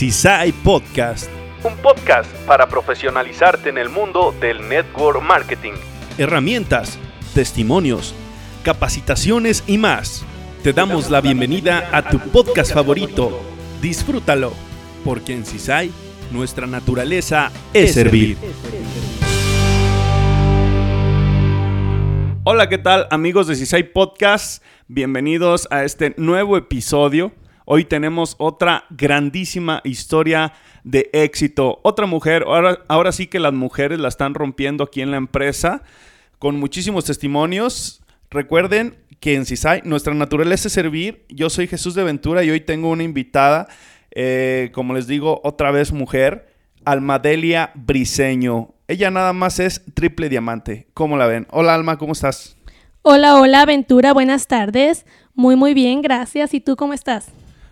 CISAI Podcast. Un podcast para profesionalizarte en el mundo del network marketing. Herramientas, testimonios, capacitaciones y más. Te damos la bienvenida a tu podcast favorito. Disfrútalo, porque en CISAI nuestra naturaleza es servir. Hola, ¿qué tal amigos de CISAI Podcast? Bienvenidos a este nuevo episodio. Hoy tenemos otra grandísima historia de éxito. Otra mujer, ahora, ahora sí que las mujeres la están rompiendo aquí en la empresa con muchísimos testimonios. Recuerden que en CISAI nuestra naturaleza es servir. Yo soy Jesús de Ventura y hoy tengo una invitada, eh, como les digo, otra vez mujer, Almadelia Briseño. Ella nada más es triple diamante. ¿Cómo la ven? Hola Alma, ¿cómo estás? Hola, hola Ventura, buenas tardes. Muy, muy bien, gracias. ¿Y tú cómo estás?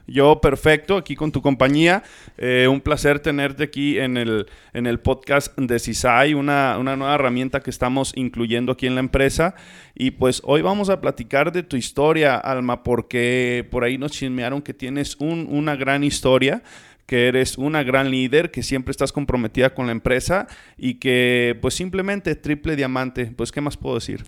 Yo perfecto, aquí con tu compañía. Eh, un placer tenerte aquí en el, en el podcast de CISAI, una, una, nueva herramienta que estamos incluyendo aquí en la empresa. Y pues hoy vamos a platicar de tu historia, Alma, porque por ahí nos chismearon que tienes un, una gran historia que eres una gran líder, que siempre estás comprometida con la empresa y que pues simplemente triple diamante. Pues, ¿qué más puedo decir?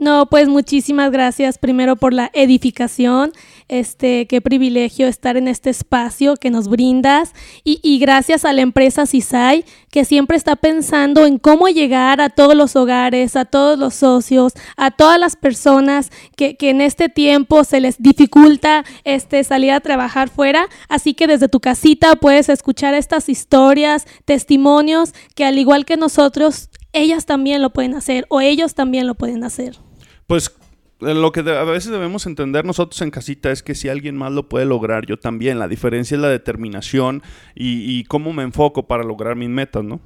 No, pues muchísimas gracias primero por la edificación, este, qué privilegio estar en este espacio que nos brindas y, y, gracias a la empresa CISAI que siempre está pensando en cómo llegar a todos los hogares, a todos los socios, a todas las personas que, que en este tiempo se les dificulta este, salir a trabajar fuera. Así que desde tu casita puedes escuchar estas historias, testimonios que al igual que nosotros, ellas también lo pueden hacer o ellos también lo pueden hacer. Pues lo que a veces debemos entender nosotros en casita es que si alguien más lo puede lograr, yo también. La diferencia es la determinación y, y cómo me enfoco para lograr mis metas, ¿no?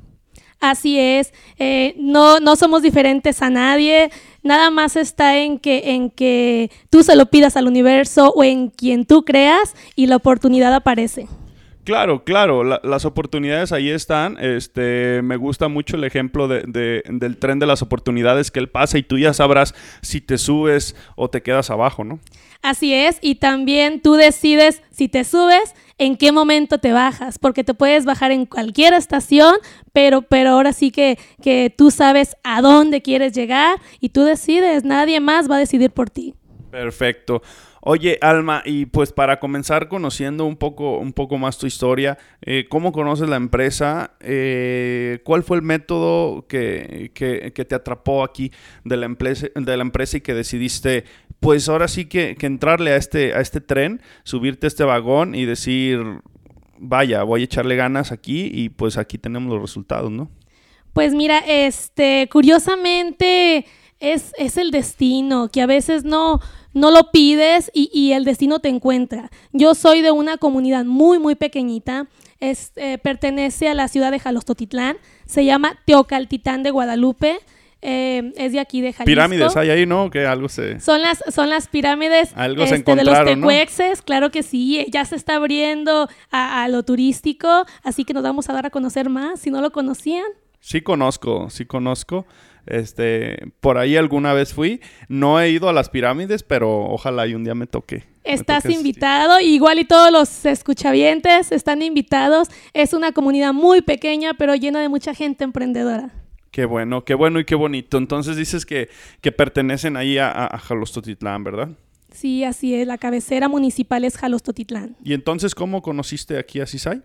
Así es, eh, no, no somos diferentes a nadie, nada más está en que, en que tú se lo pidas al universo o en quien tú creas y la oportunidad aparece. Claro, claro, la, las oportunidades ahí están. Este, me gusta mucho el ejemplo de, de, del tren de las oportunidades que él pasa y tú ya sabrás si te subes o te quedas abajo, ¿no? Así es, y también tú decides si te subes, en qué momento te bajas, porque te puedes bajar en cualquier estación, pero, pero ahora sí que, que tú sabes a dónde quieres llegar y tú decides, nadie más va a decidir por ti. Perfecto. Oye, Alma, y pues para comenzar conociendo un poco, un poco más tu historia, eh, ¿cómo conoces la empresa? Eh, ¿Cuál fue el método que, que, que, te atrapó aquí de la, empresa, de la empresa y que decidiste, pues ahora sí que, que entrarle a este, a este tren, subirte a este vagón y decir, vaya, voy a echarle ganas aquí y pues aquí tenemos los resultados, ¿no? Pues mira, este, curiosamente es, es el destino, que a veces no no lo pides y, y, el destino te encuentra. Yo soy de una comunidad muy, muy pequeñita, es, eh, pertenece a la ciudad de Jalostotitlán, se llama Teocaltitán de Guadalupe. Eh, es de aquí de Jalisco. Pirámides hay ahí, ¿no? Que algo se... Son las, son las pirámides algo se este, de los tecuexes, ¿no? claro que sí. Ya se está abriendo a, a lo turístico, así que nos vamos a dar a conocer más, si no lo conocían. Sí conozco, sí conozco. Este, por ahí alguna vez fui. No he ido a las pirámides, pero ojalá y un día me toque. Estás me toque invitado, igual y todos los escuchavientes están invitados. Es una comunidad muy pequeña, pero llena de mucha gente emprendedora. Qué bueno, qué bueno y qué bonito. Entonces dices que, que pertenecen ahí a, a Jalostotitlán, ¿verdad? Sí, así es. La cabecera municipal es Jalostotitlán. ¿Y entonces cómo conociste aquí a Cisay?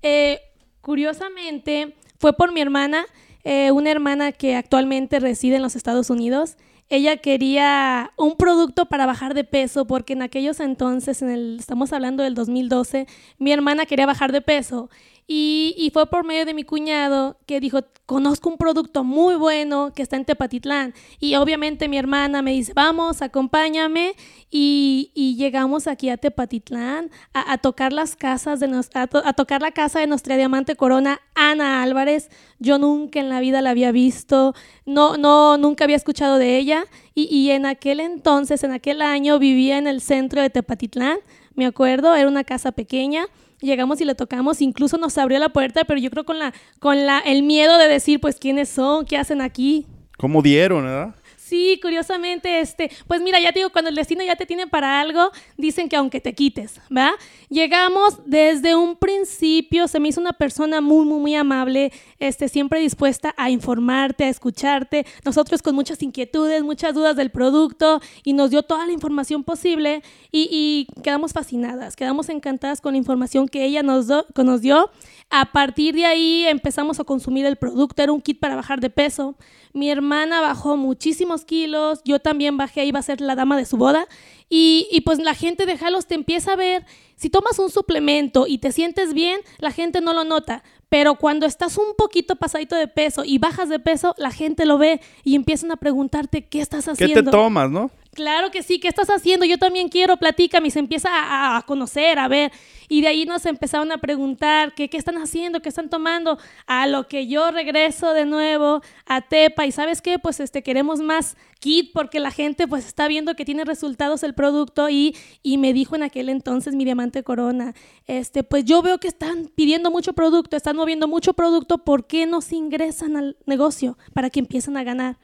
Eh, curiosamente, fue por mi hermana eh, una hermana que actualmente reside en los Estados Unidos. Ella quería un producto para bajar de peso porque en aquellos entonces, en estamos hablando del 2012, mi hermana quería bajar de peso y, fue por medio de mi cuñado que dijo, conozco un producto muy bueno que está en Tepatitlán. Y obviamente mi hermana me dice, vamos, acompáñame. Y, llegamos aquí a Tepatitlán a, tocar las casas de nos, a, tocar la casa de nuestra diamante corona, Ana Álvarez. Yo nunca en la vida la había visto, no, no, nunca había escuchado de ella. Y, y en aquel entonces, en aquel año, vivía en el centro de Tepatitlán. Me acuerdo, era una casa pequeña llegamos y le tocamos, incluso nos abrió la puerta, pero yo creo con la con la el miedo de decir, pues quiénes son, qué hacen aquí. ¿Cómo dieron, verdad? Sí, curiosamente, este, pues mira, ya te digo, cuando el destino ya te tiene para algo, dicen que aunque te quites, ¿va? Llegamos desde un principio, se me hizo una persona muy, muy, muy amable, este, siempre dispuesta a informarte, a escucharte, nosotros con muchas inquietudes, muchas dudas del producto, y nos dio toda la información posible, y, quedamos fascinadas, quedamos encantadas con la información que ella nos, do, que nos dio. A partir de ahí empezamos a consumir el producto, era un kit para bajar de peso. Mi hermana bajó muchísimos kilos, yo también bajé, iba a ser la dama de su boda. Y, y, pues la gente de Jalos te empieza a ver. Si tomas un suplemento y te sientes bien, la gente no lo nota. Pero cuando estás un poquito pasadito de peso y bajas de peso, la gente lo ve y empiezan a preguntarte qué estás haciendo. ¿Qué te tomas, no? Claro que sí, ¿qué estás haciendo? Yo también quiero, platícame, y se empieza a, conocer, a ver. Y de ahí nos empezaron a preguntar qué, qué están haciendo, qué están tomando. A lo que yo regreso de nuevo a Tepa y ¿sabes qué? Pues este, queremos más kit porque la gente pues está viendo que tiene resultados el producto y, y me dijo en aquel entonces mi diamante corona, este, pues yo veo que están pidiendo mucho producto, están moviendo mucho producto, ¿por qué no se ingresan al negocio para que empiecen a ganar?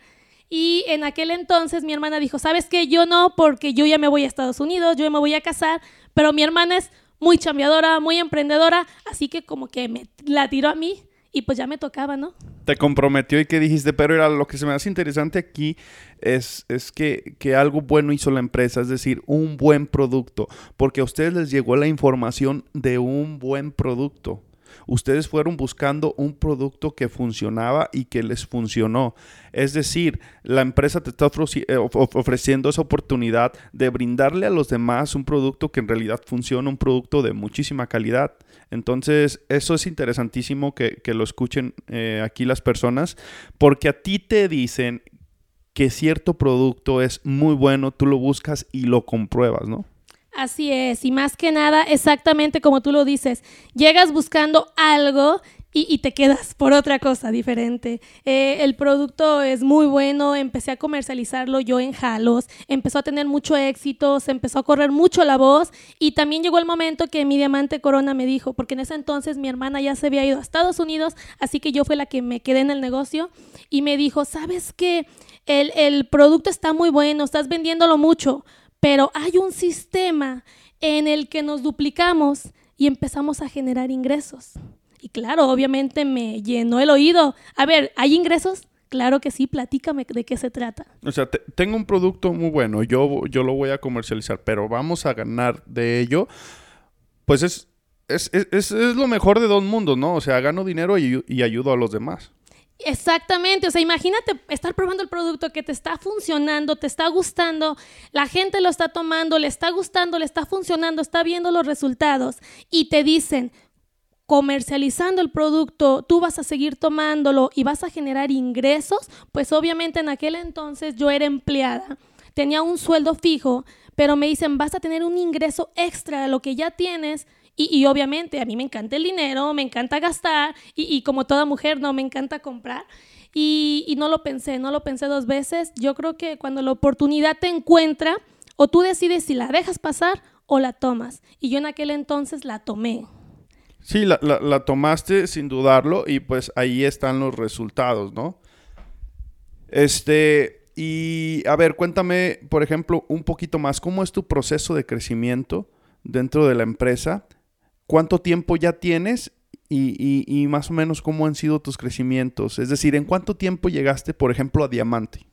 Y en aquel entonces mi hermana dijo, ¿sabes qué? Yo no, porque yo ya me voy a Estados Unidos, yo ya me voy a casar, pero mi hermana es muy chambeadora, muy emprendedora, así que como que me la tiró a mí y pues ya me tocaba, ¿no? Te comprometió y que dijiste, pero era lo que se me hace interesante aquí es, es que, que, algo bueno hizo la empresa, es decir, un buen producto, porque a ustedes les llegó la información de un buen producto. Ustedes fueron buscando un producto que funcionaba y que les funcionó. Es decir, la empresa te está ofreciendo esa oportunidad de brindarle a los demás un producto que en realidad funciona, un producto de muchísima calidad. Entonces, eso es interesantísimo que, que lo escuchen eh, aquí las personas, porque a ti te dicen que cierto producto es muy bueno, tú lo buscas y lo compruebas, ¿no? Así es, y más que nada, exactamente como tú lo dices, llegas buscando algo y, te quedas por otra cosa diferente. Eh, el producto es muy bueno, empecé a comercializarlo yo en Jalos, empezó a tener mucho éxito, se empezó a correr mucho la voz y también llegó el momento que mi diamante corona me dijo, porque en ese entonces mi hermana ya se había ido a Estados Unidos, así que yo fue la que me quedé en el negocio y me dijo, ¿sabes qué? El, el producto está muy bueno, estás vendiéndolo mucho, pero hay un sistema en el que nos duplicamos y empezamos a generar ingresos. Y claro, obviamente me llenó el oído. A ver, ¿hay ingresos? Claro que sí, platícame de qué se trata. O sea, te, tengo un producto muy bueno, yo, yo lo voy a comercializar, pero vamos a ganar de ello. Pues es, es, es, es lo mejor de dos mundos, ¿no? O sea, gano dinero y, y ayudo a los demás. Exactamente, o sea, imagínate estar probando el producto que te está funcionando, te está gustando, la gente lo está tomando, le está gustando, le está funcionando, está viendo los resultados y te dicen, comercializando el producto, tú vas a seguir tomándolo y vas a generar ingresos, pues obviamente en aquel entonces yo era empleada, tenía un sueldo fijo, pero me dicen, vas a tener un ingreso extra de lo que ya tienes y, obviamente a mí me encanta el dinero, me encanta gastar y, como toda mujer no me encanta comprar. Y, no lo pensé, no lo pensé dos veces. Yo creo que cuando la oportunidad te encuentra, o tú decides si la dejas pasar o la tomas. Y yo en aquel entonces la tomé. Sí, la, la tomaste sin dudarlo y pues ahí están los resultados, ¿no? Este, y a ver, cuéntame, por ejemplo, un poquito más, ¿cómo es tu proceso de crecimiento dentro de la empresa? Cuánto tiempo ya tienes y, y, y, más o menos cómo han sido tus crecimientos. Es decir, ¿en cuánto tiempo llegaste, por ejemplo, a Diamante?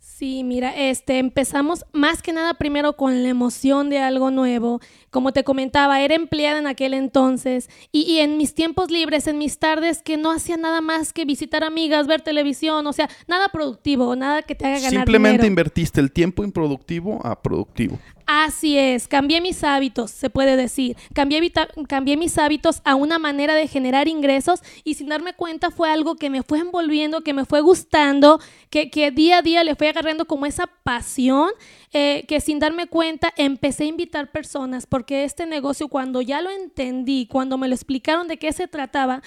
Sí, mira, este, empezamos más que nada primero con la emoción de algo nuevo. Como te comentaba, era empleada en aquel entonces y, y, en mis tiempos libres, en mis tardes, que no hacía nada más que visitar amigas, ver televisión, o sea, nada productivo, nada que te haga ganar Simplemente dinero. invertiste el tiempo improductivo a productivo. Así es, cambié mis hábitos, se puede decir. Cambié, mis hábitos a una manera de generar ingresos y sin darme cuenta fue algo que me fue envolviendo, que me fue gustando, que, que día a día le fui agarrando como esa pasión, eh, que sin darme cuenta empecé a invitar personas porque este negocio cuando ya lo entendí, cuando me lo explicaron de qué se trataba,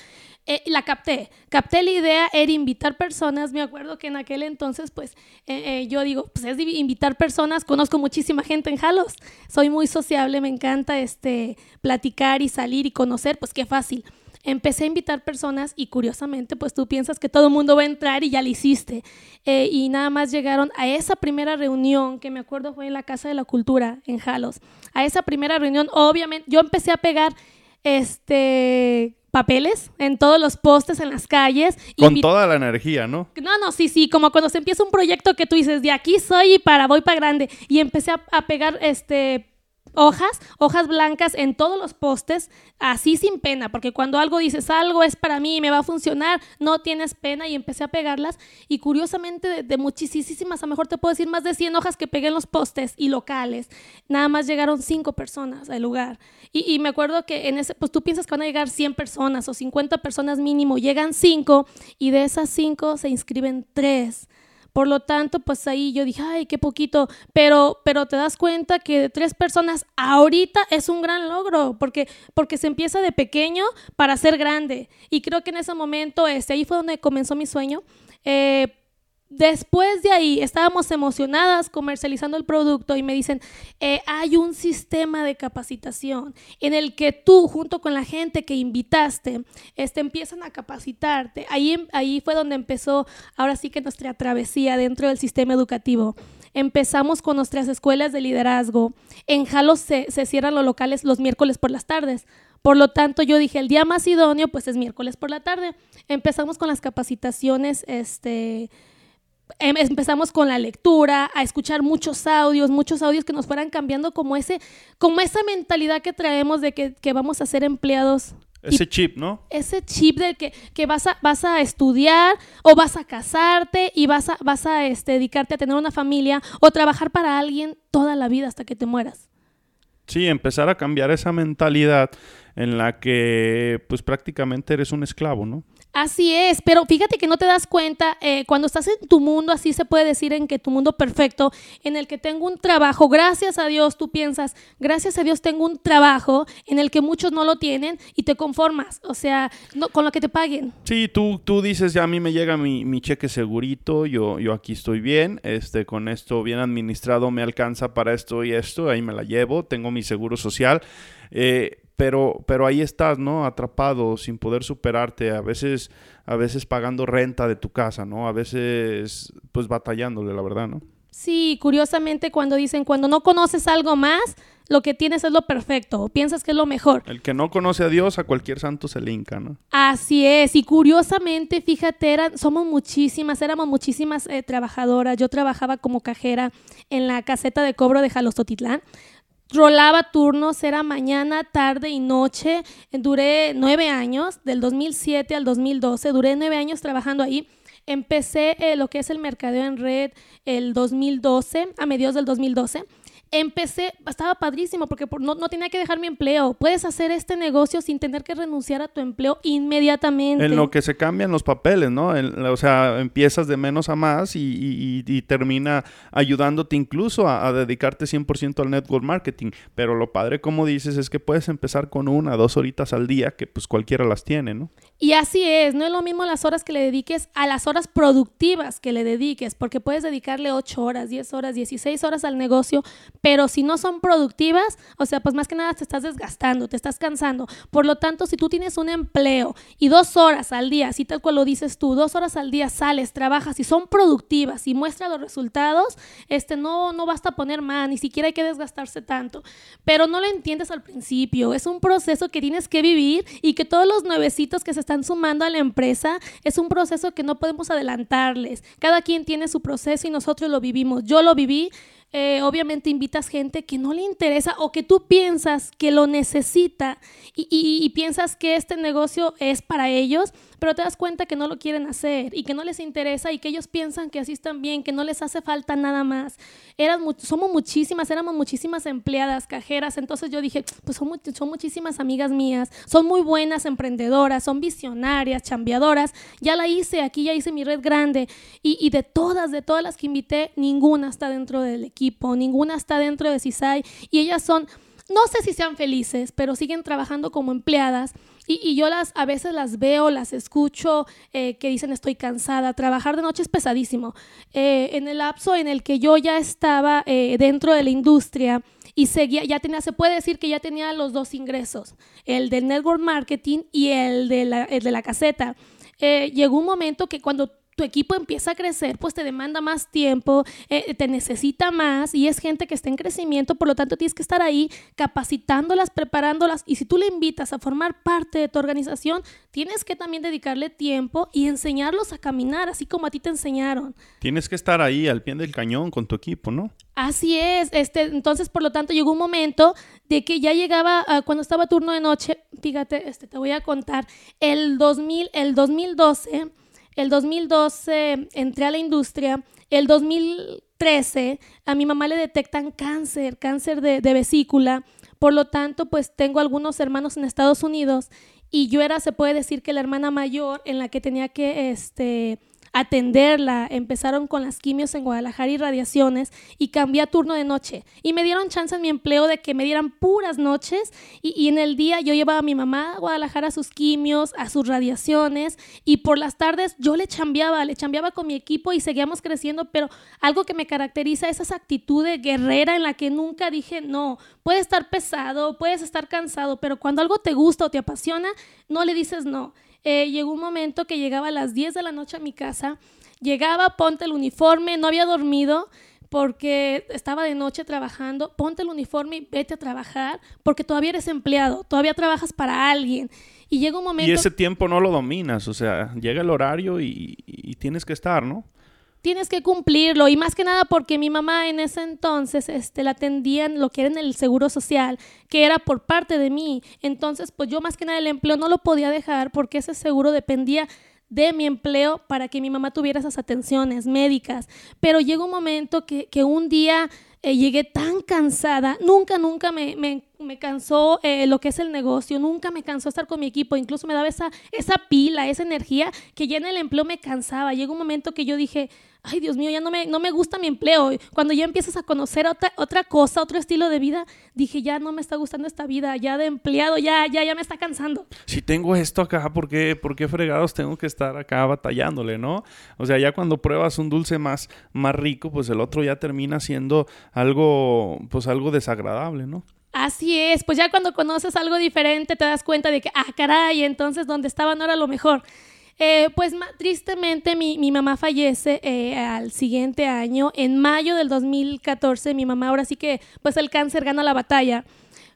eh, la capté, capté la idea, era invitar personas, me acuerdo que en aquel entonces, pues eh, eh, yo digo, pues es invitar personas, conozco muchísima gente en Jalos, soy muy sociable, me encanta este, platicar y salir y conocer, pues qué fácil. empecé a invitar personas y curiosamente, pues tú piensas que todo el mundo va a entrar y ya lo hiciste. Y nada más llegaron a esa primera reunión, que me acuerdo fue en la Casa de la Cultura, en Jalos. A esa primera reunión, obviamente, yo empecé a pegar este papeles en todos los postes en las calles. Con toda la energía, ¿no? No, no, sí, sí, como cuando se empieza un proyecto que tú dices, de aquí soy y para, voy para grande. Y empecé a, a pegar este hojas, hojas blancas en todos los postes, así sin pena, porque cuando algo dices, algo es para mí y me va a funcionar, no tienes pena y empecé a pegarlas y curiosamente de, muchísimas, a lo mejor te puedo decir más de 100 hojas que pegué en los postes y locales, nada más llegaron 5 personas al lugar. Y, y, me acuerdo que en ese, pues tú piensas que van a llegar 100 personas o 50 personas mínimo, llegan 5 y de esas 5 se inscriben 3. Por lo tanto, pues ahí yo dije, ay, qué poquito, pero, pero te das cuenta que de tres personas ahorita es un gran logro, porque, porque se empieza de pequeño para ser grande. Y creo que en ese momento, este, ahí fue donde comenzó mi sueño. Eh, Después de ahí estábamos emocionadas comercializando el producto y me dicen, eh, hay un sistema de capacitación en el que tú junto con la gente que invitaste este, empiezan a capacitarte. Ahí, ahí fue donde empezó ahora sí que nuestra travesía dentro del sistema educativo. Empezamos con nuestras escuelas de liderazgo. En Jalo se, se cierran los locales los miércoles por las tardes. Por lo tanto, yo dije, el día más idóneo, pues es miércoles por la tarde. Empezamos con las capacitaciones, este, Em, empezamos con la lectura, a escuchar muchos audios, muchos audios que nos fueran cambiando como, ese, como esa mentalidad que traemos de que, que vamos a ser empleados. Ese chip, ¿no? Ese chip del que, que, vas, a, vas a estudiar o vas a casarte y vas a, vas a este, dedicarte a tener una familia o trabajar para alguien toda la vida hasta que te mueras. Sí, empezar a cambiar esa mentalidad en la que pues prácticamente eres un esclavo, ¿no? Así es, pero fíjate que no te das cuenta, eh, cuando estás en tu mundo, así se puede decir en que tu mundo perfecto, en el que tengo un trabajo, gracias a Dios, tú piensas, gracias a Dios tengo un trabajo en el que muchos no lo tienen y te conformas, o sea, no, con lo que te paguen. Sí, tú, tú dices, ya a mí me llega mi, mi cheque segurito, yo, yo aquí estoy bien, este, con esto bien administrado me alcanza para esto y esto, ahí me la llevo, tengo mi seguro social. Eh, pero, pero ahí estás, ¿no? Atrapado, sin poder superarte, a veces, a veces pagando renta de tu casa, ¿no? A veces, pues batallándole, la verdad, ¿no? Sí, curiosamente cuando dicen, cuando no conoces algo más, lo que tienes es lo perfecto, o piensas que es lo mejor. El que no conoce a Dios, a cualquier santo se le hinca, ¿no? Así es, y curiosamente, fíjate, eran, somos muchísimas, éramos muchísimas eh, trabajadoras. Yo trabajaba como cajera en la caseta de cobro de Jalostotitlán rolaba turnos, era mañana, tarde y noche. Duré nueve años, del 2007 al 2012, duré nueve años trabajando ahí. Empecé eh, lo que es el mercadeo en red el 2012, a mediados del 2012 empecé, estaba padrísimo porque no, no, tenía que dejar mi empleo. Puedes hacer este negocio sin tener que renunciar a tu empleo inmediatamente. En lo que se cambian los papeles, ¿no? o sea, empiezas de menos a más y, y, termina ayudándote incluso a, dedicarte 100% al network marketing. Pero lo padre, como dices, es que puedes empezar con una, dos horitas al día, que pues cualquiera las tiene, ¿no? Y así es, no es lo mismo las horas que le dediques a las horas productivas que le dediques, porque puedes dedicarle 8 horas, 10 horas, 16 horas al negocio, pero si no son productivas, o sea, pues más que nada te estás desgastando, te estás cansando. Por lo tanto, si tú tienes un empleo y dos horas al día, así tal cual lo dices tú, dos horas al día sales, trabajas y son productivas y muestra los resultados, este, no, no basta poner más, ni siquiera hay que desgastarse tanto. Pero no lo entiendes al principio, es un proceso que tienes que vivir y que todos los nuevecitos que se están sumando a la empresa es un proceso que no podemos adelantarles. Cada quien tiene su proceso y nosotros lo vivimos. Yo lo viví eh, obviamente invitas gente que no le interesa o que tú piensas que lo necesita y, piensas que este negocio es para ellos, pero te das cuenta que no lo quieren hacer y que no les interesa y que ellos piensan que así están bien, que no les hace falta nada más. Eran somos muchísimas, éramos muchísimas empleadas, cajeras, entonces yo dije, pues son, muchísimas amigas mías, son muy buenas emprendedoras, son visionarias, chambeadoras, ya la hice, aquí ya hice mi red grande y, y de todas, de todas las que invité, ninguna está dentro del equipo ninguna está dentro de CISAI y ellas son, no sé si sean felices, pero siguen trabajando como empleadas. Y, yo las a veces las veo, las escucho, eh, que dicen estoy cansada, trabajar de noche es pesadísimo. Eh, en el lapso en el que yo ya estaba eh, dentro de la industria y seguía, ya tenía, se puede decir que ya tenía los dos ingresos, el del network marketing y el de la, el de la caseta. Llegó un momento que cuando tu equipo empieza a crecer, pues te demanda más tiempo, eh, te necesita más y es gente que está en crecimiento, por lo tanto tienes que estar ahí capacitándolas, preparándolas y si tú le invitas a formar parte de tu organización, tienes que también dedicarle tiempo y enseñarlos a caminar, así como a ti te enseñaron. Tienes que estar ahí al pie del cañón con tu equipo, ¿no? Así es, este, entonces por lo tanto llegó un momento de que ya llegaba ah, cuando estaba turno de noche, fíjate, este, te voy a contar, el 2000, el 2012 el 2012 entré a la industria. El 2013 a mi mamá le detectan cáncer, cáncer de, de vesícula. Por lo tanto, pues tengo algunos hermanos en Estados Unidos y yo era, se puede decir que la hermana mayor en la que tenía que, este, atenderla. Empezaron con las quimios en Guadalajara y radiaciones y cambié turno de noche. Y me dieron chance en mi empleo de que me dieran puras noches y, en el día yo llevaba a mi mamá a Guadalajara a sus quimios, a sus radiaciones y por las tardes yo le chambeaba, le chambeaba con mi equipo y seguíamos creciendo, pero algo que me caracteriza es esa actitud de guerrera en la que nunca dije no. Puede estar pesado, puedes estar cansado, pero cuando algo te gusta o te apasiona, no le dices no. Eh, llegó un momento que llegaba a las 10 de la noche a mi casa, llegaba, ponte el uniforme, no había dormido porque estaba de noche trabajando, ponte el uniforme y vete a trabajar porque todavía eres empleado, todavía trabajas para alguien. Y llega un momento... Y ese tiempo no lo dominas, o sea, llega el horario y, y tienes que estar, ¿no? Tienes que cumplirlo y más que nada porque mi mamá en ese entonces este, la atendían lo que era en el seguro social, que era por parte de mí. Entonces, pues yo más que nada el empleo no lo podía dejar porque ese seguro dependía de mi empleo para que mi mamá tuviera esas atenciones médicas. Pero llegó un momento que, que un día eh, llegué tan cansada, nunca, nunca me, me, me cansó eh, lo que es el negocio, nunca me cansó estar con mi equipo, incluso me daba esa, esa pila, esa energía que ya en el empleo me cansaba. Llegó un momento que yo dije, ay Dios mío, ya no me, no me gusta mi empleo. Cuando ya empiezas a conocer otra, otra cosa, otro estilo de vida, dije, ya no me está gustando esta vida, ya de empleado, ya, ya, ya me está cansando. Si tengo esto acá, ¿por qué, ¿por qué fregados tengo que estar acá batallándole, no? O sea, ya cuando pruebas un dulce más, más rico, pues el otro ya termina siendo algo, pues algo desagradable, ¿no? Así es, pues ya cuando conoces algo diferente te das cuenta de que, ah, caray, entonces donde estaba no era lo mejor. Eh, pues tristemente mi, mi, mamá fallece eh, al siguiente año, en mayo del 2014, mi mamá ahora sí que pues el cáncer gana la batalla.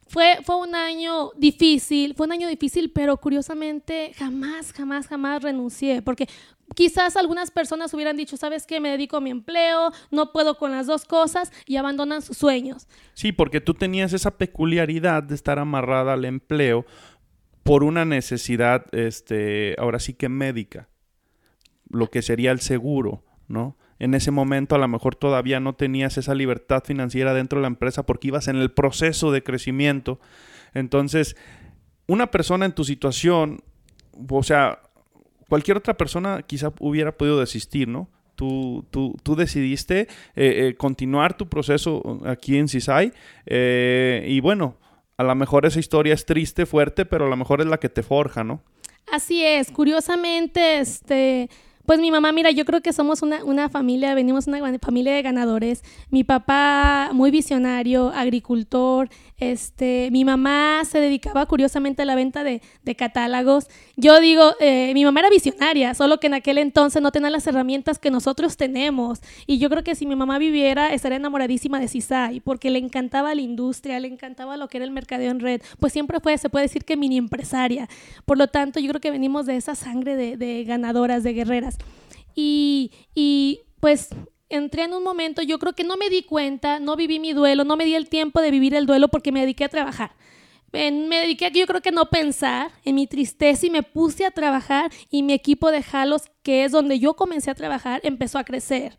Fue, fue un año difícil, fue un año difícil, pero curiosamente jamás, jamás, jamás renuncié, porque quizás algunas personas hubieran dicho, ¿sabes qué? Me dedico a mi empleo, no puedo con las dos cosas y abandonan sus sueños. Sí, porque tú tenías esa peculiaridad de estar amarrada al empleo por una necesidad, este, ahora sí que médica, lo que sería el seguro, ¿no? En ese momento a lo mejor todavía no tenías esa libertad financiera dentro de la empresa porque ibas en el proceso de crecimiento. Entonces, una persona en tu situación, o sea, cualquier otra persona quizá hubiera podido desistir, ¿no? Tú, tú, tú, decidiste eh, eh, continuar tu proceso aquí en CISAI eh, y bueno, a lo mejor esa historia es triste, fuerte, pero a lo mejor es la que te forja, ¿no? Así es, curiosamente, este, pues mi mamá, mira, yo creo que somos una, una familia, venimos una familia de ganadores. Mi papá, muy visionario, agricultor. Este, mi mamá se dedicaba curiosamente a la venta de, catálogos. Yo digo, eh, mi mamá era visionaria, solo que en aquel entonces no tenía las herramientas que nosotros tenemos. Y yo creo que si mi mamá viviera, estaría enamoradísima de CISAI, porque le encantaba la industria, le encantaba lo que era el mercadeo en red. Pues siempre fue, se puede decir que mini empresaria. Por lo tanto, yo creo que venimos de esa sangre de, de ganadoras, de guerreras. Y, y pues entré en un momento, yo creo que no me di cuenta, no viví mi duelo, no me di el tiempo de vivir el duelo porque me dediqué a trabajar. Me dediqué a yo creo que no pensar en mi tristeza y me puse a trabajar y mi equipo de Jalos, que es donde yo comencé a trabajar, empezó a crecer.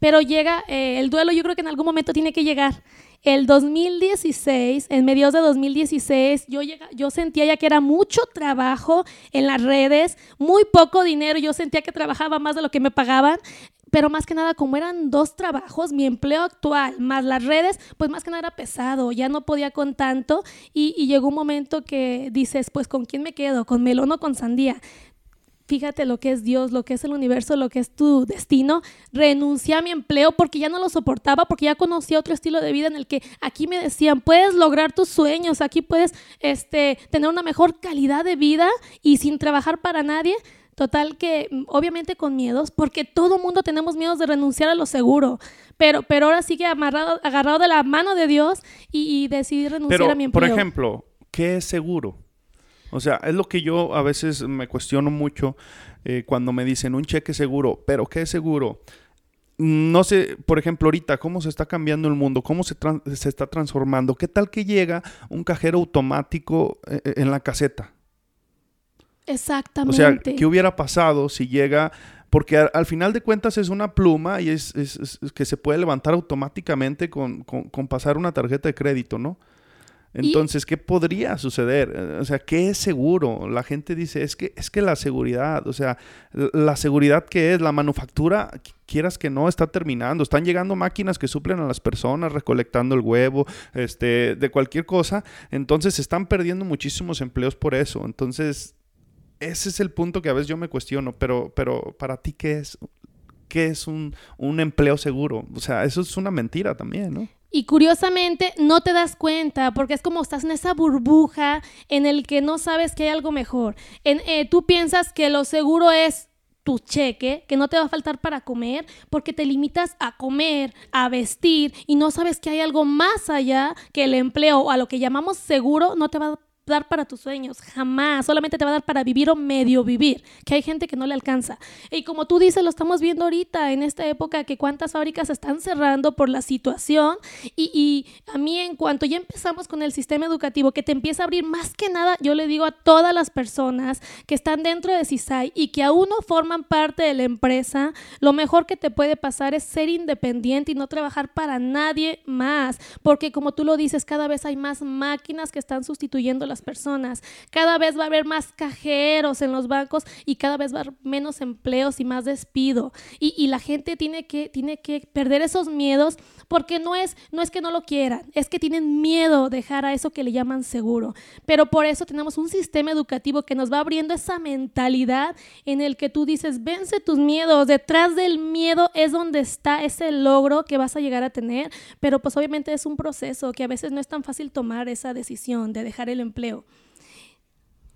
Pero llega eh, el duelo, yo creo que en algún momento tiene que llegar. El 2016, en mediados de 2016, yo, llega, yo sentía ya que era mucho trabajo en las redes, muy poco dinero, yo sentía que trabajaba más de lo que me pagaban, pero más que nada como eran dos trabajos, mi empleo actual más las redes, pues más que nada era pesado, ya no podía con tanto y, llegó un momento que dices, pues ¿con quién me quedo? ¿Con melón o con sandía? fíjate lo que es Dios, lo que es el universo, lo que es tu destino, renuncié a mi empleo porque ya no lo soportaba, porque ya conocía otro estilo de vida en el que aquí me decían, puedes lograr tus sueños, aquí puedes este, tener una mejor calidad de vida y sin trabajar para nadie. Total que mm, obviamente con miedos, porque todo mundo tenemos miedos de renunciar a lo seguro, pero, pero ahora sigue amarrado, agarrado de la mano de Dios y, y decidí renunciar a mi empleo. Por ejemplo, ¿qué es seguro? O sea, es lo que yo a veces me cuestiono mucho eh, cuando me dicen un cheque seguro, pero ¿qué es seguro? No sé, por ejemplo, ahorita, cómo se está cambiando el mundo, cómo se, se está transformando. ¿Qué tal que llega un cajero automático eh, eh, en la caseta? Exactamente. O sea, ¿qué hubiera pasado si llega porque al, final de cuentas es una pluma y es, que se puede levantar automáticamente con, pasar una tarjeta de crédito, ¿no? Entonces, ¿qué podría suceder? Eh, o sea, ¿qué es seguro? La gente dice, es que, es que la seguridad, o sea, la seguridad que es, la manufactura, quieras que no, está terminando. Están llegando máquinas que suplen a las personas, recolectando el huevo, este, de cualquier cosa. Entonces, se están perdiendo muchísimos empleos por eso. Entonces, ese es el punto que a veces yo me cuestiono, pero, pero para ti, ¿qué es? ¿Qué es un, un empleo seguro? O sea, eso es una mentira también, ¿no? Y curiosamente no te das cuenta porque es como estás en esa burbuja en el que no sabes que hay algo mejor. En, eh, tú piensas que lo seguro es tu cheque, que no te va a faltar para comer, porque te limitas a comer, a vestir y no sabes que hay algo más allá que el empleo o a lo que llamamos seguro no te va dar para tus sueños, jamás, solamente te va a dar para vivir o medio vivir, que hay gente que no le alcanza. Y como tú dices, lo estamos viendo ahorita en esta época, que cuántas fábricas están cerrando por la situación. Y, y, a mí en cuanto ya empezamos con el sistema educativo, que te empieza a abrir más que nada, yo le digo a todas las personas que están dentro de CISAI y que aún no forman parte de la empresa, lo mejor que te puede pasar es ser independiente y no trabajar para nadie más, porque como tú lo dices, cada vez hay más máquinas que están sustituyendo personas. Cada vez va a haber más cajeros en los bancos y cada vez va a haber menos empleos y más despido. Y, la gente tiene que, tiene que perder esos miedos porque no es, no es que no lo quieran, es que tienen miedo dejar a eso que le llaman seguro. Pero por eso tenemos un sistema educativo que nos va abriendo esa mentalidad en el que tú dices, vence tus miedos, detrás del miedo es donde está ese logro que vas a llegar a tener, pero pues obviamente es un proceso que a veces no es tan fácil tomar esa decisión de dejar el empleo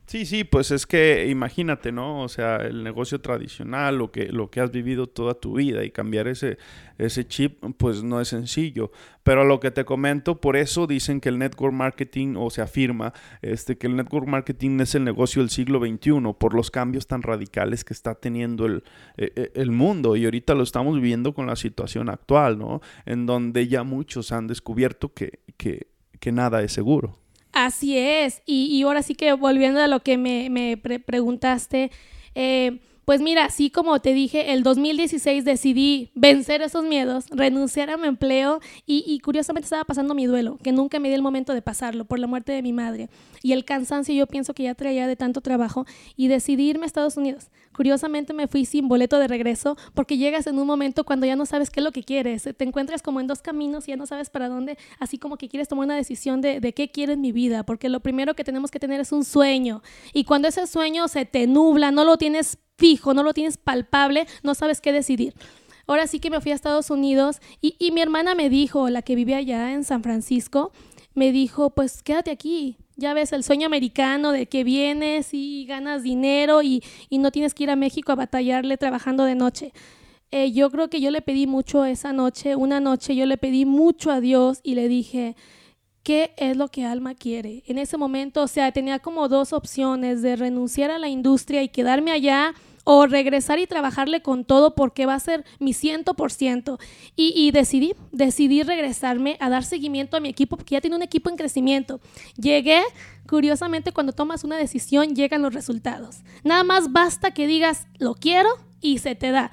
Sí, sí, pues es que imagínate, ¿no? O sea, el negocio tradicional, lo que, lo que has vivido toda tu vida y cambiar ese, ese chip, pues no es sencillo. Pero lo que te comento, por eso dicen que el network marketing, o se afirma, este, que el network marketing es el negocio del siglo XXI, por los cambios tan radicales que está teniendo el, e, e, el mundo. Y ahorita lo estamos viviendo con la situación actual, ¿no? En donde ya muchos han descubierto que, que, que nada es seguro. Así es. Y, ahora sí que volviendo a lo que me, preguntaste, eh, pues mira, así como te dije, el 2016 decidí vencer esos miedos, renunciar a mi empleo y, curiosamente estaba pasando mi duelo, que nunca me di el momento de pasarlo por la muerte de mi madre. Y el cansancio yo pienso que ya traía de tanto trabajo y decidí irme a Estados Unidos. Curiosamente me fui sin boleto de regreso porque llegas en un momento cuando ya no sabes qué es lo que quieres. Te encuentras como en dos caminos y ya no sabes para dónde, así como que quieres tomar una decisión de, de qué quieres mi vida, porque lo primero que tenemos que tener es un sueño. Y cuando ese sueño se te nubla, no lo tienes fijo, no lo tienes palpable, no sabes qué decidir. Ahora sí que me fui a Estados Unidos y, mi hermana me dijo, la que vive allá en San Francisco, me dijo, pues quédate aquí, ya ves el sueño americano de que vienes y ganas dinero y, no tienes que ir a México a batallarle trabajando de noche. Eh, yo creo que yo le pedí mucho esa noche, una noche yo le pedí mucho a Dios y le dije, ¿qué es lo que Alma quiere? En ese momento, o sea, tenía como dos opciones de renunciar a la industria y quedarme allá o regresar y trabajarle con todo porque va a ser mi ciento por ciento. Y decidí, decidí regresarme a dar seguimiento a mi equipo porque ya tiene un equipo en crecimiento. Llegué, curiosamente, cuando tomas una decisión llegan los resultados. Nada más basta que digas, lo quiero y se te da.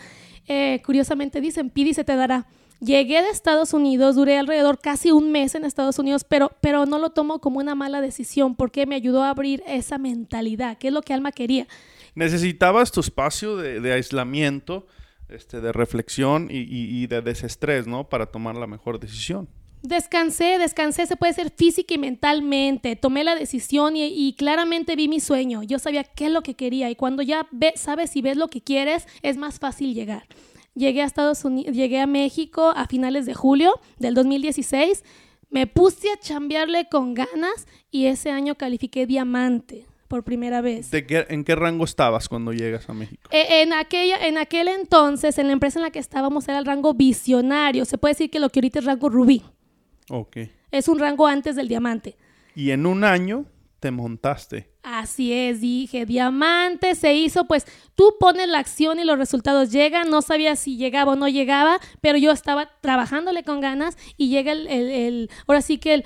Eh, curiosamente dicen, pide y se te dará. Llegué de Estados Unidos, duré alrededor casi un mes en Estados Unidos, pero, pero no lo tomo como una mala decisión porque me ayudó a abrir esa mentalidad, que es lo que Alma quería necesitabas tu espacio de, aislamiento, este, de reflexión y, de desestrés, ¿no? Para tomar la mejor decisión. Descansé, descansé, se puede ser física y mentalmente. Tomé la decisión y, claramente vi mi sueño. Yo sabía qué es lo que quería y cuando ya sabes y ves lo que quieres, es más fácil llegar. Llegué a Estados Unidos, llegué a México a finales de julio del 2016. Me puse a chambearle con ganas y ese año califiqué diamante por primera vez. ¿En qué rango estabas cuando llegas a México? E, en, aquella, en aquel entonces, en la empresa en la que estábamos, era el rango visionario. Se puede decir que lo que ahorita es rango rubí. Ok. Es un rango antes del diamante. Y en un año te montaste. Así es, dije, diamante se hizo, pues tú pones la acción y los resultados llegan, no sabía si llegaba o no llegaba, pero yo estaba trabajándole con ganas y llega el, el ahora sí que el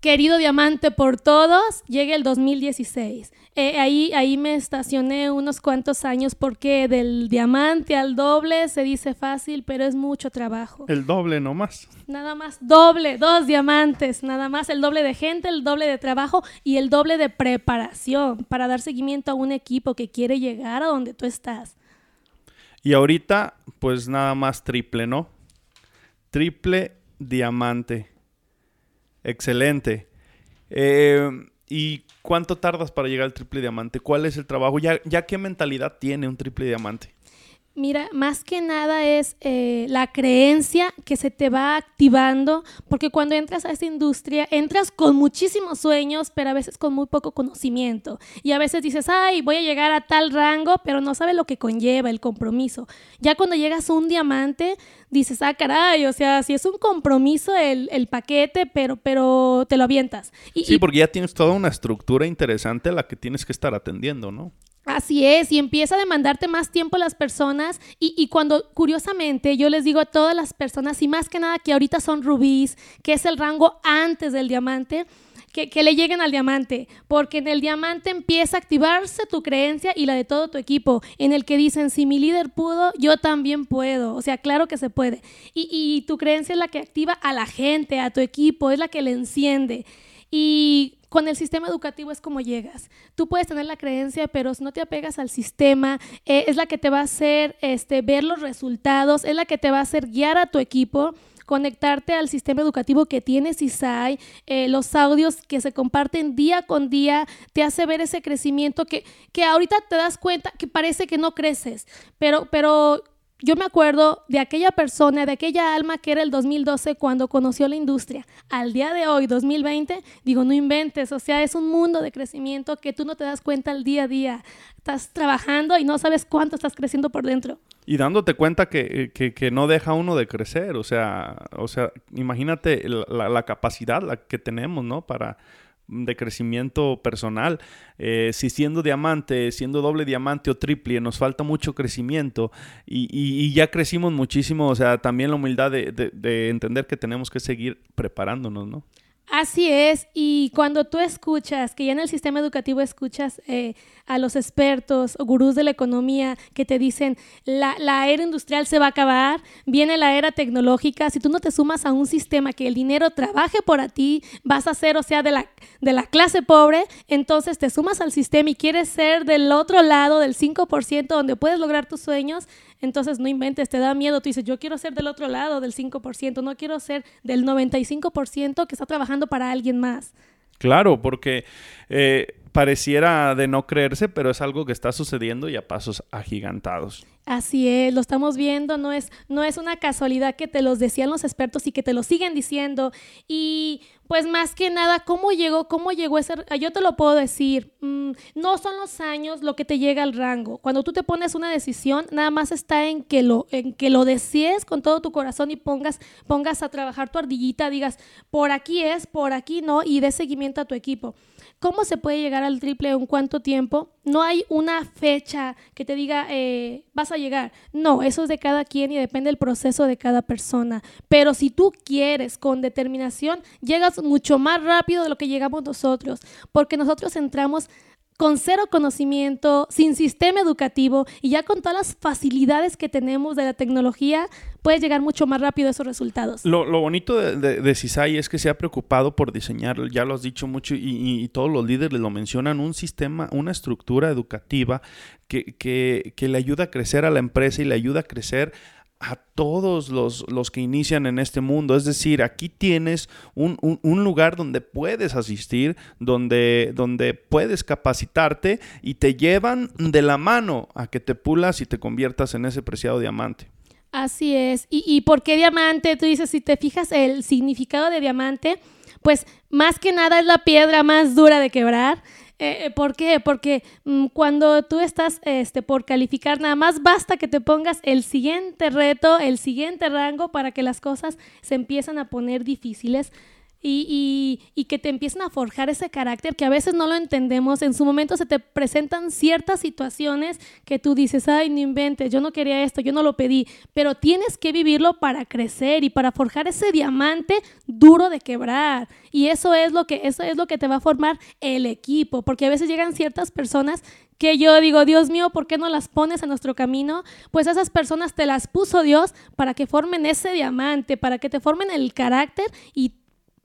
querido diamante por todos, llega el 2016. Eh, ahí, ahí me estacioné unos cuantos años porque del diamante al doble se dice fácil, pero es mucho trabajo. El doble nomás. Nada más, doble, dos diamantes, nada más, el doble de gente, el doble de trabajo y el doble de preparación para dar seguimiento a un equipo que quiere llegar a donde tú estás. Y ahorita, pues nada más triple, ¿no? Triple diamante. Excelente. Eh, ¿Y cuánto tardas para llegar al triple diamante? ¿Cuál es el trabajo? ¿Ya, ya qué mentalidad tiene un triple diamante? Mira, más que nada es eh, la creencia que se te va activando, porque cuando entras a esta industria, entras con muchísimos sueños, pero a veces con muy poco conocimiento. Y a veces dices, ay, voy a llegar a tal rango, pero no sabes lo que conlleva el compromiso. Ya cuando llegas a un diamante, dices, ah, caray, o sea, si es un compromiso el, paquete, pero, pero te lo avientas. sí, porque ya tienes toda una estructura interesante a la que tienes que estar atendiendo, ¿no? Así es, y empieza a demandarte más tiempo las personas y, y, cuando curiosamente yo les digo a todas las personas, y más que nada que ahorita son rubíes, que es el rango antes del diamante, que, que, le lleguen al diamante, porque en el diamante empieza a activarse tu creencia y la de todo tu equipo, en el que dicen, si mi líder pudo, yo también puedo, o sea, claro que se puede. Y, y tu creencia es la que activa a la gente, a tu equipo, es la que le enciende. Y con el sistema educativo es como llegas. Tú puedes tener la creencia, pero si no te apegas al sistema, eh, es la que te va a hacer este, ver los resultados, es la que te va a hacer guiar a tu equipo conectarte al sistema educativo que tiene CISAI, eh, los audios que se comparten día con día, te hace ver ese crecimiento que, que ahorita te das cuenta que parece que no creces, pero, pero yo me acuerdo de aquella persona, de aquella alma que era el 2012 cuando conoció la industria. Al día de hoy, 2020, digo, no inventes, o sea, es un mundo de crecimiento que tú no te das cuenta al día a día. Estás trabajando y no sabes cuánto estás creciendo por dentro. Y dándote cuenta que, que, no deja uno de crecer, o sea, o sea imagínate la, la capacidad la que tenemos, ¿no? Para, de crecimiento personal. Eh, si siendo diamante, siendo doble diamante o triple, nos falta mucho crecimiento y, ya crecimos muchísimo, o sea, también la humildad de, de entender que tenemos que seguir preparándonos, ¿no? Así es, y cuando tú escuchas, que ya en el sistema educativo escuchas eh, a los expertos o gurús de la economía que te dicen, la, la, era industrial se va a acabar, viene la era tecnológica, si tú no te sumas a un sistema que el dinero trabaje por ti, vas a ser, o sea, de la, de la clase pobre, entonces te sumas al sistema y quieres ser del otro lado, del 5%, donde puedes lograr tus sueños, entonces no inventes, te da miedo. Tú dices, yo quiero ser del otro lado, del 5%, no quiero ser del 95% que está trabajando para alguien más. Claro, porque eh, pareciera de no creerse, pero es algo que está sucediendo y a pasos agigantados. Así es, lo estamos viendo, no es, no es una casualidad que te los decían los expertos y que te lo siguen diciendo. Y pues más que nada, ¿cómo llegó? ¿Cómo llegó ese? Yo te lo puedo decir, mm, no son los años lo que te llega al rango. Cuando tú te pones una decisión, nada más está en que lo, en que lo desees con todo tu corazón y pongas, pongas a trabajar tu ardillita, digas, por aquí es, por aquí no, y des seguimiento a tu equipo. ¿Cómo se puede llegar al triple en cuánto tiempo? No hay una fecha que te diga, eh, vas a llegar. No, eso es de cada quien y depende del proceso de cada persona. Pero si tú quieres con determinación, llegas mucho más rápido de lo que llegamos nosotros, porque nosotros entramos con cero conocimiento, sin sistema educativo y ya con todas las facilidades que tenemos de la tecnología, puedes llegar mucho más rápido a esos resultados. Lo, bonito de, de, CISAI es que se ha preocupado por diseñar, ya lo has dicho mucho y, todos los líderes lo mencionan, un sistema, una estructura educativa que, que, que le ayuda a crecer a la empresa y le ayuda a crecer a todos los, los, que inician en este mundo. Es decir, aquí tienes un, un, lugar donde puedes asistir, donde, donde puedes capacitarte y te llevan de la mano a que te pulas y te conviertas en ese preciado diamante. Así es. ¿Y, y por qué diamante? Tú dices, si te fijas el significado de diamante, pues más que nada es la piedra más dura de quebrar. Eh, eh, ¿Por qué? Porque mm, cuando tú estás este, por calificar, nada más basta que te pongas el siguiente reto, el siguiente rango para que las cosas se empiezan a poner difíciles y, y, que te empiecen a forjar ese carácter que a veces no lo entendemos. En su momento se te presentan ciertas situaciones que tú dices, ay, no inventes, yo no quería esto, yo no lo pedí, pero tienes que vivirlo para crecer y para forjar ese diamante duro de quebrar. Y eso es lo que, eso es lo que te va a formar el equipo, porque a veces llegan ciertas personas que yo digo, Dios mío, ¿por qué no las pones a nuestro camino? Pues esas personas te las puso Dios para que formen ese diamante, para que te formen el carácter y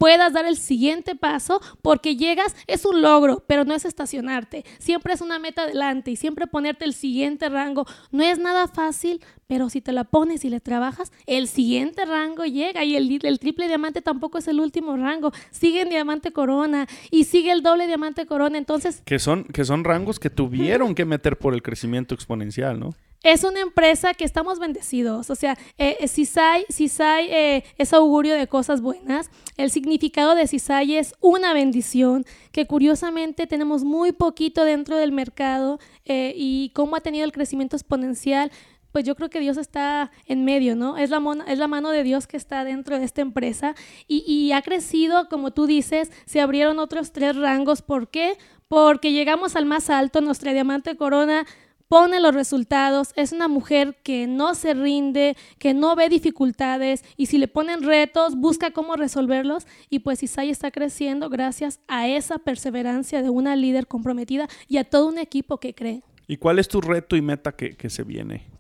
puedas dar el siguiente paso porque llegas, es un logro, pero no es estacionarte. Siempre es una meta adelante y siempre ponerte el siguiente rango. No es nada fácil, pero si te la pones y le trabajas, el siguiente rango llega y el, triple diamante tampoco es el último rango. Sigue en diamante corona y sigue el doble diamante corona. Entonces... Que son, que son rangos que tuvieron que meter por el crecimiento exponencial, ¿no? Es una empresa que estamos bendecidos. O sea, eh, eh CISAI, eh, es augurio de cosas buenas. El significado de CISAI es una bendición que curiosamente tenemos muy poquito dentro del mercado eh, y cómo ha tenido el crecimiento exponencial. Pues yo creo que Dios está en medio, ¿no? Es la, es la mano de Dios que está dentro de esta empresa y, y ha crecido, como tú dices, se abrieron otros tres rangos. ¿Por qué? Porque llegamos al más alto, nuestra diamante corona pone los resultados, es una mujer que no se rinde, que no ve dificultades y si le ponen retos, busca cómo resolverlos y pues Isai está creciendo gracias a esa perseverancia de una líder comprometida y a todo un equipo que cree. ¿Y cuál es tu reto y meta que, que se viene?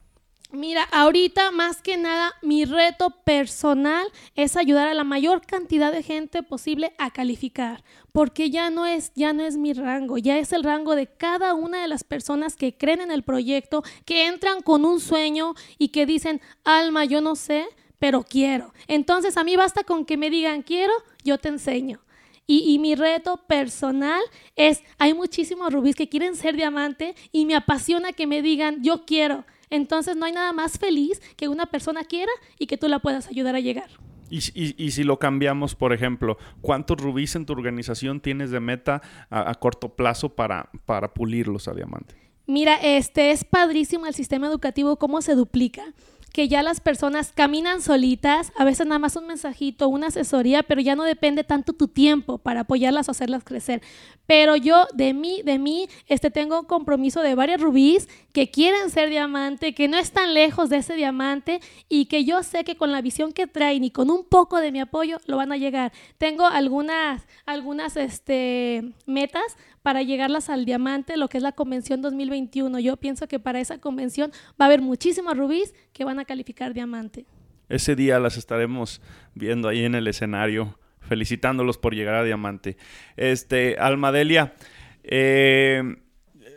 Mira, ahorita más que nada mi reto personal es ayudar a la mayor cantidad de gente posible a calificar, porque ya no es ya no es mi rango, ya es el rango de cada una de las personas que creen en el proyecto, que entran con un sueño y que dicen, "Alma, yo no sé, pero quiero." Entonces, a mí basta con que me digan, "Quiero", yo te enseño. Y, y, mi reto personal es, hay muchísimos rubíes que quieren ser diamante y me apasiona que me digan, yo quiero. Entonces no hay nada más feliz que una persona quiera y que tú la puedas ayudar a llegar. Y, si lo cambiamos, por ejemplo, ¿cuántos rubíes en tu organización tienes de meta a, corto plazo para, para pulirlos a diamante? Mira, este es padrísimo el sistema educativo, cómo se duplica que ya las personas caminan solitas, a veces nada más un mensajito, una asesoría, pero ya no depende tanto tu tiempo para apoyarlas o hacerlas crecer. Pero yo de mí, de mí, este tengo un compromiso de varios rubíes que quieren ser diamante, que no están lejos de ese diamante y que yo sé que con la visión que traen y con un poco de mi apoyo lo van a llegar. Tengo algunas algunas este metas para llegarlas al diamante, lo que es la convención 2021. Yo pienso que para esa convención va a haber muchísimos rubíes que van a calificar diamante. Ese día las estaremos viendo ahí en el escenario, felicitándolos por llegar a diamante. Este, Almadelia, eh,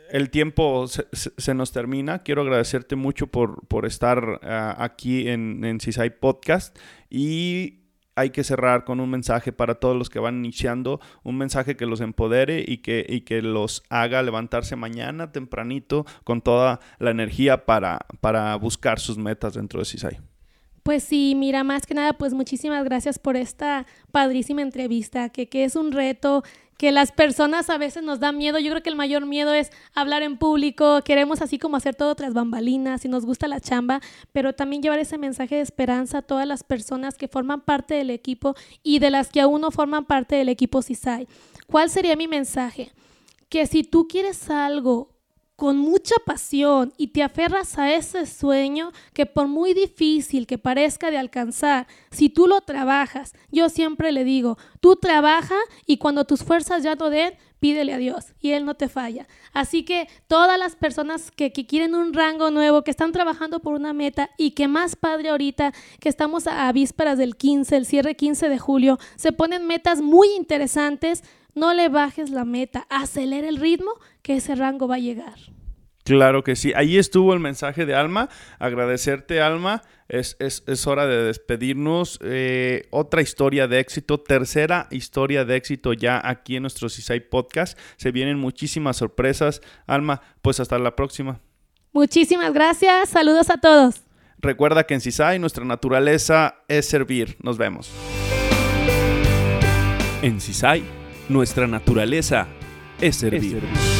el tiempo se, nos termina. Quiero agradecerte mucho por, por estar ah, aquí en, en CISAI Podcast y hay que cerrar con un mensaje para todos los que van iniciando, un mensaje que los empodere y que, y que los haga levantarse mañana tempranito con toda la energía para, para buscar sus metas dentro de CISAI. Pues sí, mira, más que nada, pues muchísimas gracias por esta padrísima entrevista, que, que es un reto que las personas a veces nos da miedo. Yo creo que el mayor miedo es hablar en público, queremos así como hacer todo tras bambalinas y nos gusta la chamba, pero también llevar ese mensaje de esperanza a todas las personas que forman parte del equipo y de las que aún no forman parte del equipo CISAI. ¿Cuál sería mi mensaje? Que si tú quieres algo con mucha pasión y te aferras a ese sueño que por muy difícil que parezca de alcanzar, si tú lo trabajas, yo siempre le digo, tú trabaja y cuando tus fuerzas ya no den, pídele a Dios y Él no te falla. Así que todas las personas que, quieren un rango nuevo, que están trabajando por una meta y que más padre ahorita, que estamos a, a vísperas del 15, el cierre 15 de julio, se ponen metas muy interesantes, no le bajes la meta, acelera el ritmo que ese rango va a llegar. Claro que sí. Ahí estuvo el mensaje de Alma. Agradecerte, Alma. Es, es, es hora de despedirnos. Eh, otra historia de éxito, tercera historia de éxito ya aquí en nuestro CISAI Podcast. Se vienen muchísimas sorpresas. Alma, pues hasta la próxima. Muchísimas gracias. Saludos a todos. Recuerda que en CISAI nuestra naturaleza es servir. Nos vemos. En CISAI, nuestra naturaleza es servir.